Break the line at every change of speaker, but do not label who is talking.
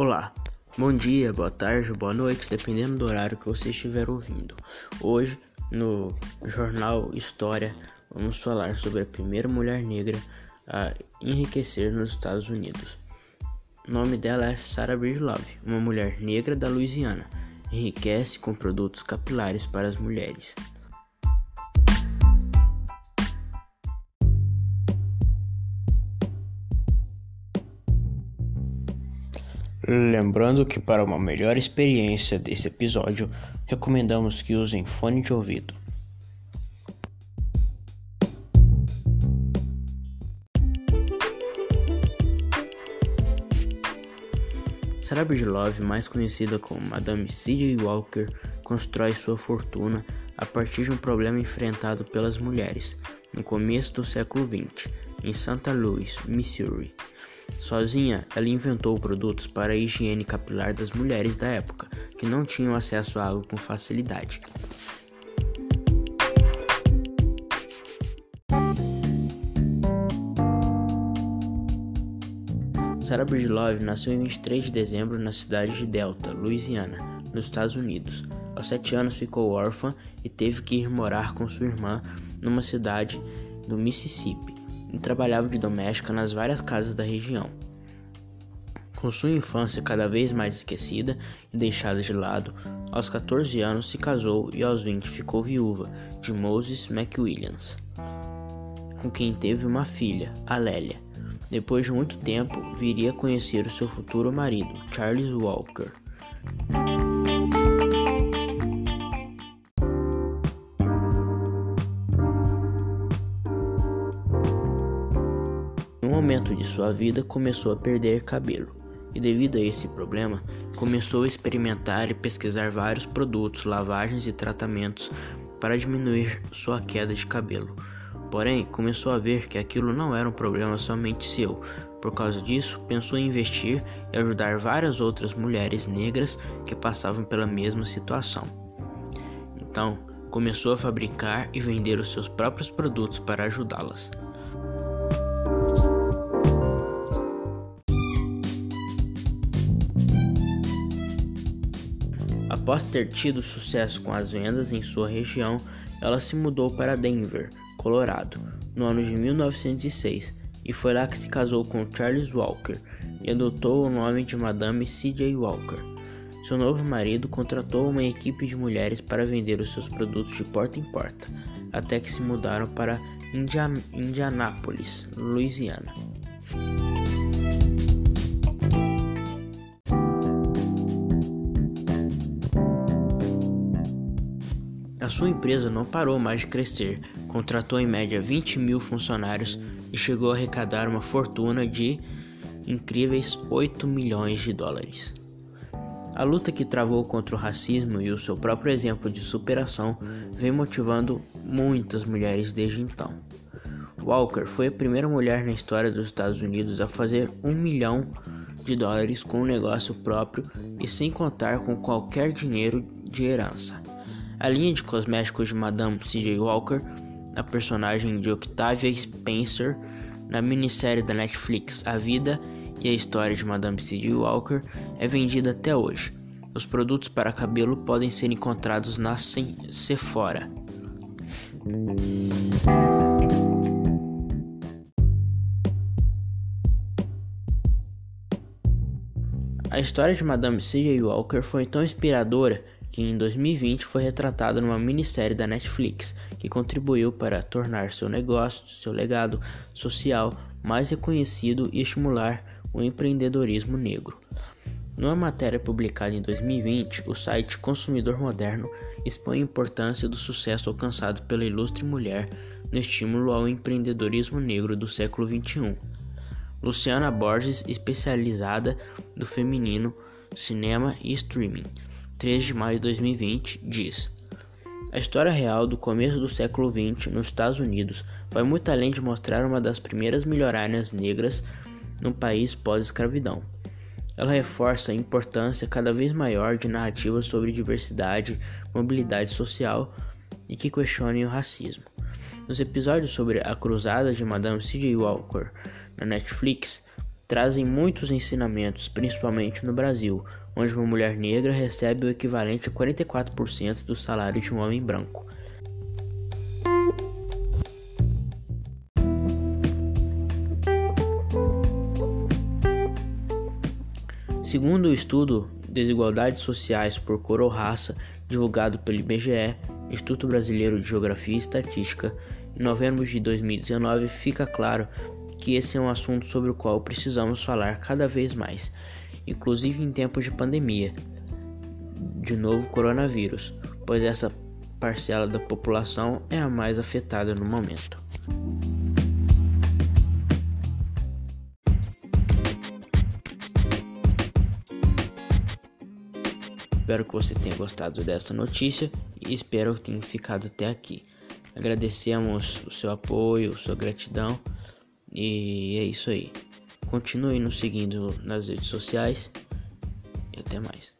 Olá, bom dia, boa tarde, boa noite, dependendo do horário que você estiver ouvindo. Hoje, no jornal História, vamos falar sobre a primeira mulher negra a enriquecer nos Estados Unidos. O nome dela é Sarah Breedlove, uma mulher negra da Louisiana. Enriquece com produtos capilares para as mulheres. Lembrando que para uma melhor experiência desse episódio, recomendamos que usem fone de ouvido. Sarah Bridgelove, mais conhecida como Madame C.J. Walker, constrói sua fortuna a partir de um problema enfrentado pelas mulheres no começo do século XX, em Santa Louis, Missouri. Sozinha, ela inventou produtos para a higiene capilar das mulheres da época, que não tinham acesso à água com facilidade. Sarah Bridgelove nasceu em 23 de dezembro na cidade de Delta, Louisiana, nos Estados Unidos. Aos 7 anos ficou órfã e teve que ir morar com sua irmã numa cidade do Mississippi e trabalhava de doméstica nas várias casas da região. Com sua infância cada vez mais esquecida e deixada de lado, aos 14 anos se casou e aos 20 ficou viúva de Moses McWilliams, com quem teve uma filha, Alélia. Depois de muito tempo, viria a conhecer o seu futuro marido, Charles Walker. Momento de sua vida, começou a perder cabelo. E devido a esse problema, começou a experimentar e pesquisar vários produtos, lavagens e tratamentos para diminuir sua queda de cabelo. Porém, começou a ver que aquilo não era um problema somente seu. Por causa disso, pensou em investir e ajudar várias outras mulheres negras que passavam pela mesma situação. Então, começou a fabricar e vender os seus próprios produtos para ajudá-las. Após ter tido sucesso com as vendas em sua região, ela se mudou para Denver, Colorado, no ano de 1906, e foi lá que se casou com Charles Walker e adotou o nome de Madame C.J. Walker. Seu novo marido contratou uma equipe de mulheres para vender os seus produtos de porta em porta, até que se mudaram para Indian Indianápolis, Louisiana. Sua empresa não parou mais de crescer, contratou em média 20 mil funcionários e chegou a arrecadar uma fortuna de incríveis 8 milhões de dólares. A luta que travou contra o racismo e o seu próprio exemplo de superação vem motivando muitas mulheres desde então. Walker foi a primeira mulher na história dos Estados Unidos a fazer um milhão de dólares com um negócio próprio e sem contar com qualquer dinheiro de herança. A linha de cosméticos de Madame C.J. Walker, a personagem de Octavia Spencer, na minissérie da Netflix A Vida e a História de Madame C.J. Walker, é vendida até hoje. Os produtos para cabelo podem ser encontrados na Sephora. A história de Madame C.J. Walker foi tão inspiradora que em 2020 foi retratado numa minissérie da Netflix, que contribuiu para tornar seu negócio, seu legado social mais reconhecido e estimular o empreendedorismo negro. Numa matéria publicada em 2020, o site Consumidor Moderno expõe a importância do sucesso alcançado pela ilustre mulher no estímulo ao empreendedorismo negro do século XXI. Luciana Borges, especializada do feminino, cinema e streaming, 3 de maio de 2020, diz: A história real do começo do século XX nos Estados Unidos vai muito além de mostrar uma das primeiras milionárias negras no país pós-escravidão. Ela reforça a importância cada vez maior de narrativas sobre diversidade, mobilidade social e que questionem o racismo. Nos episódios sobre a cruzada de Madame C.J. Walker na Netflix, trazem muitos ensinamentos, principalmente no Brasil, onde uma mulher negra recebe o equivalente a 44% do salário de um homem branco. Segundo o estudo Desigualdades Sociais por Cor ou Raça, divulgado pelo IBGE, Instituto Brasileiro de Geografia e Estatística, em novembro de 2019, fica claro que esse é um assunto sobre o qual precisamos falar cada vez mais, inclusive em tempos de pandemia de novo coronavírus, pois essa parcela da população é a mais afetada no momento. Espero que você tenha gostado dessa notícia e espero que tenha ficado até aqui. Agradecemos o seu apoio, sua gratidão e é isso aí. Continue nos seguindo nas redes sociais e até mais.